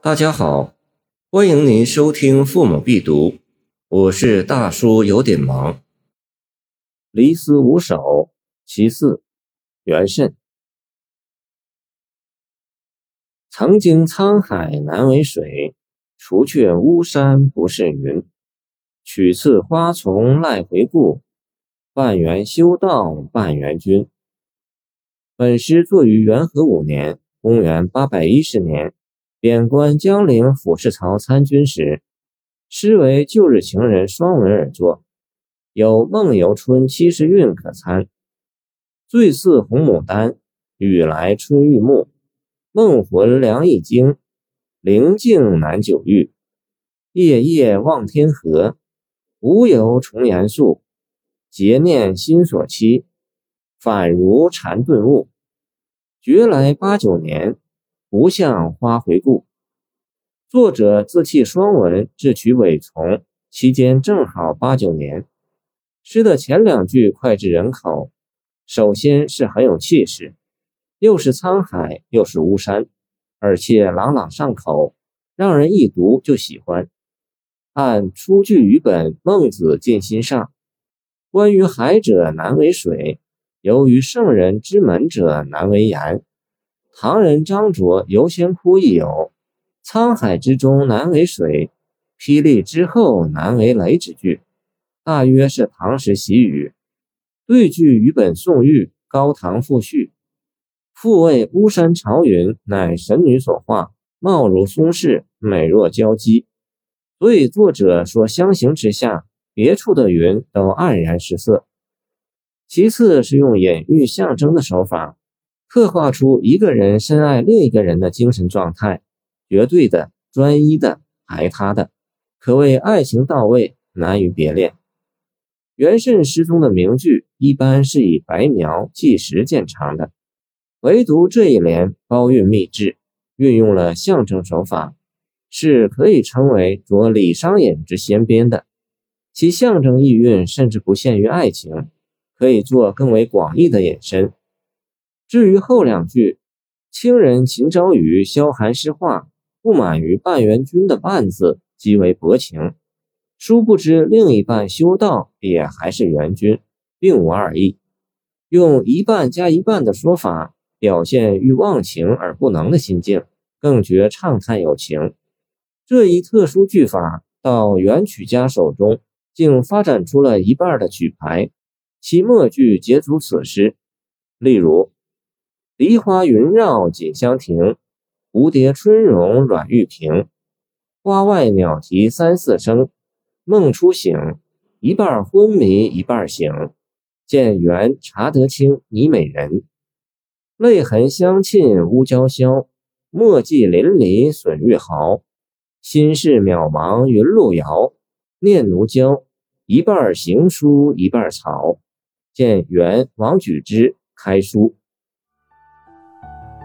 大家好，欢迎您收听《父母必读》，我是大叔，有点忙。离思五首其四，元慎。曾经沧海难为水，除却巫山不是云。取次花丛赖回顾，半缘修道半缘君。本诗作于元和五年（公元810年），贬官江陵府侍曹参军时，诗为旧日情人双文而作，有《梦游春》七十韵可参。醉似红牡丹，雨来春欲暮，梦魂凉一惊，灵境难久遇。夜夜望天河。无由重言诉，结念心所期，反如禅顿悟。觉来八九年，不向花回顾。作者自弃双文，自取尾从，期间正好八九年。诗的前两句脍炙人口，首先是很有气势，又是沧海，又是巫山，而且朗朗上口，让人一读就喜欢。按出句语本《孟子尽心上》，关于海者难为水，由于圣人之门者难为言。唐人张卓《游仙窟》亦有“沧海之中难为水，霹雳之后难为雷”之句，大约是唐时习语。对句与本宋玉《高唐赋序》，复谓巫山朝云乃神女所化，貌如松氏，美若娇姬。所以作者说，相形之下，别处的云都黯然失色。其次是用隐喻象征的手法，刻画出一个人深爱另一个人的精神状态，绝对的、专一的、排他的，可谓爱情到位，难于别恋。元慎诗中的名句一般是以白描记实见长的，唯独这一联包蕴秘致，运用了象征手法。是可以称为着李商隐之先编的，其象征意蕴甚至不限于爱情，可以做更为广义的引申。至于后两句“清人秦朝雨，萧寒诗画”，不满于半元君的“半”字，极为薄情。殊不知另一半修道也还是元君，并无二意。用一半加一半的说法，表现欲忘情而不能的心境，更觉畅叹有情。这一特殊句法到元曲家手中，竟发展出了一半的曲牌，其末句皆足此诗。例如：“梨花云绕锦香亭，蝴蝶春融软玉屏。花外鸟啼三四声，梦初醒，一半昏迷一半醒。见元查得清拟美人，泪痕相沁乌娇绡，墨迹淋漓损玉毫。”心事渺茫云路遥，念奴娇，一半行书一半草。见原王举之开书。